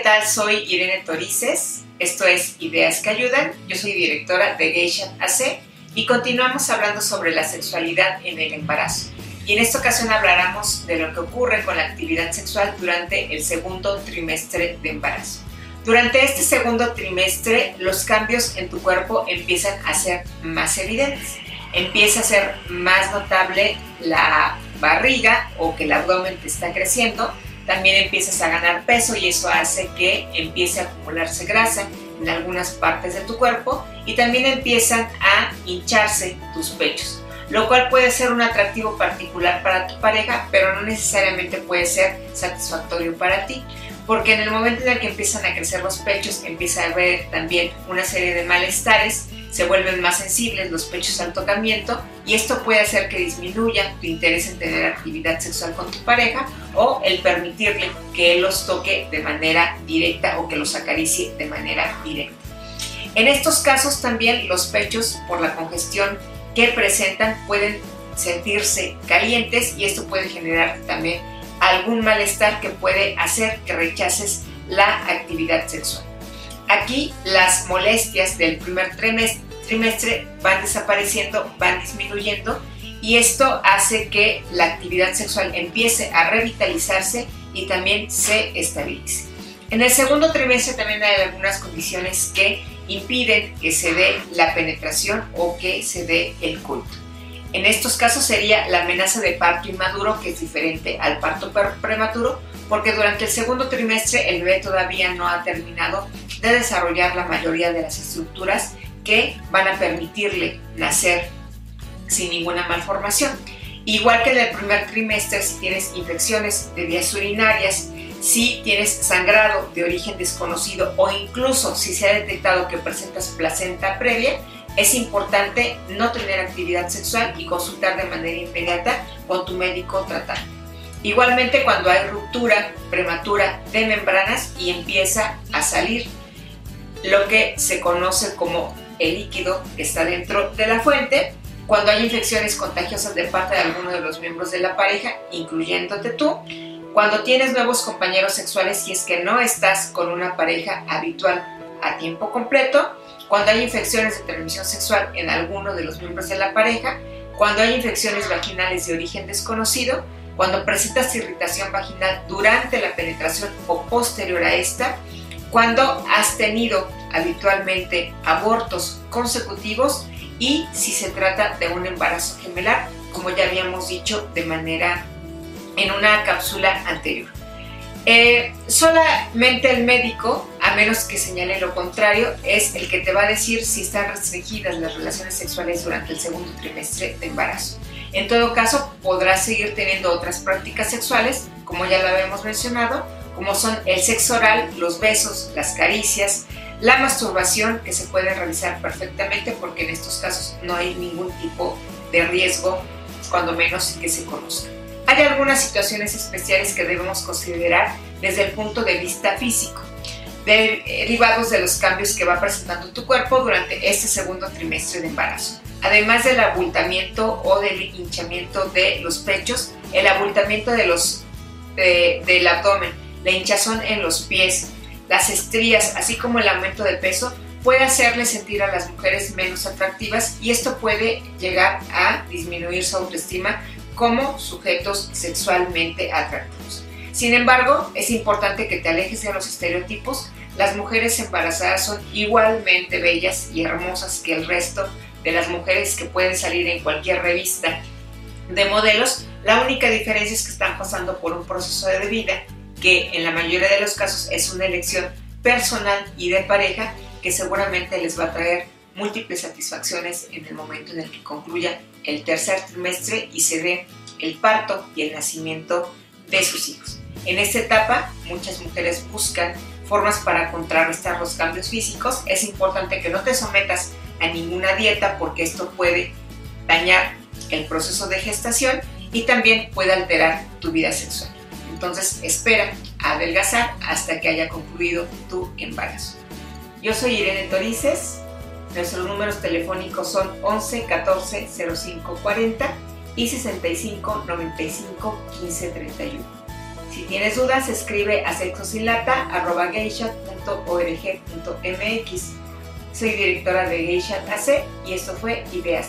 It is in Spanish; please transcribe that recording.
tal? Soy Irene Torices. Esto es Ideas que Ayudan. Yo soy directora de Geisha AC y continuamos hablando sobre la sexualidad en el embarazo. Y en esta ocasión hablaremos de lo que ocurre con la actividad sexual durante el segundo trimestre de embarazo. Durante este segundo trimestre, los cambios en tu cuerpo empiezan a ser más evidentes. Empieza a ser más notable la barriga o que el abdomen te está creciendo también empiezas a ganar peso y eso hace que empiece a acumularse grasa en algunas partes de tu cuerpo y también empiezan a hincharse tus pechos, lo cual puede ser un atractivo particular para tu pareja, pero no necesariamente puede ser satisfactorio para ti porque en el momento en el que empiezan a crecer los pechos empieza a haber también una serie de malestares, se vuelven más sensibles los pechos al tocamiento y esto puede hacer que disminuya tu interés en tener actividad sexual con tu pareja o el permitirle que él los toque de manera directa o que los acaricie de manera directa. En estos casos también los pechos por la congestión que presentan pueden sentirse calientes y esto puede generar también algún malestar que puede hacer que rechaces la actividad sexual. Aquí las molestias del primer trimestre, van desapareciendo, van disminuyendo y esto hace que la actividad sexual empiece a revitalizarse y también se estabilice. En el segundo trimestre también hay algunas condiciones que impiden que se dé la penetración o que se dé el culto. En estos casos sería la amenaza de parto inmaduro, que es diferente al parto prematuro, porque durante el segundo trimestre el bebé todavía no ha terminado de desarrollar la mayoría de las estructuras que van a permitirle nacer sin ninguna malformación. Igual que en el primer trimestre, si tienes infecciones de vías urinarias, si tienes sangrado de origen desconocido o incluso si se ha detectado que presentas placenta previa, es importante no tener actividad sexual y consultar de manera inmediata con tu médico tratante. Igualmente cuando hay ruptura prematura de membranas y empieza a salir lo que se conoce como el líquido que está dentro de la fuente, cuando hay infecciones contagiosas de parte de alguno de los miembros de la pareja, incluyéndote tú, cuando tienes nuevos compañeros sexuales y es que no estás con una pareja habitual a tiempo completo, cuando hay infecciones de transmisión sexual en alguno de los miembros de la pareja, cuando hay infecciones vaginales de origen desconocido, cuando presentas irritación vaginal durante la penetración o posterior a esta, cuando has tenido habitualmente abortos consecutivos y si se trata de un embarazo gemelar, como ya habíamos dicho de manera en una cápsula anterior. Eh, solamente el médico, a menos que señale lo contrario, es el que te va a decir si están restringidas las relaciones sexuales durante el segundo trimestre de embarazo. En todo caso, podrás seguir teniendo otras prácticas sexuales, como ya lo habíamos mencionado, como son el sexo oral, los besos, las caricias, la masturbación, que se puede realizar perfectamente porque en estos casos no hay ningún tipo de riesgo, cuando menos que se conozca. Hay algunas situaciones especiales que debemos considerar desde el punto de vista físico, derivados de los cambios que va presentando tu cuerpo durante este segundo trimestre de embarazo. Además del abultamiento o del hinchamiento de los pechos, el abultamiento de los, del abdomen, la hinchazón en los pies, las estrías, así como el aumento de peso, puede hacerle sentir a las mujeres menos atractivas y esto puede llegar a disminuir su autoestima como sujetos sexualmente atractivos. Sin embargo, es importante que te alejes de los estereotipos. Las mujeres embarazadas son igualmente bellas y hermosas que el resto de las mujeres que pueden salir en cualquier revista de modelos. La única diferencia es que están pasando por un proceso de vida que en la mayoría de los casos es una elección personal y de pareja que seguramente les va a traer múltiples satisfacciones en el momento en el que concluya el tercer trimestre y se dé el parto y el nacimiento de sus hijos. En esta etapa, muchas mujeres buscan formas para contrarrestar los cambios físicos. Es importante que no te sometas a ninguna dieta porque esto puede dañar el proceso de gestación y también puede alterar tu vida sexual. Entonces espera a adelgazar hasta que haya concluido tu embarazo. Yo soy Irene Torices, Nuestros números telefónicos son 11 14 05 40 y 65 95 15 31. Si tienes dudas, escribe a sexosinlata.org.mx. Soy directora de Geisha AC y esto fue Ideas.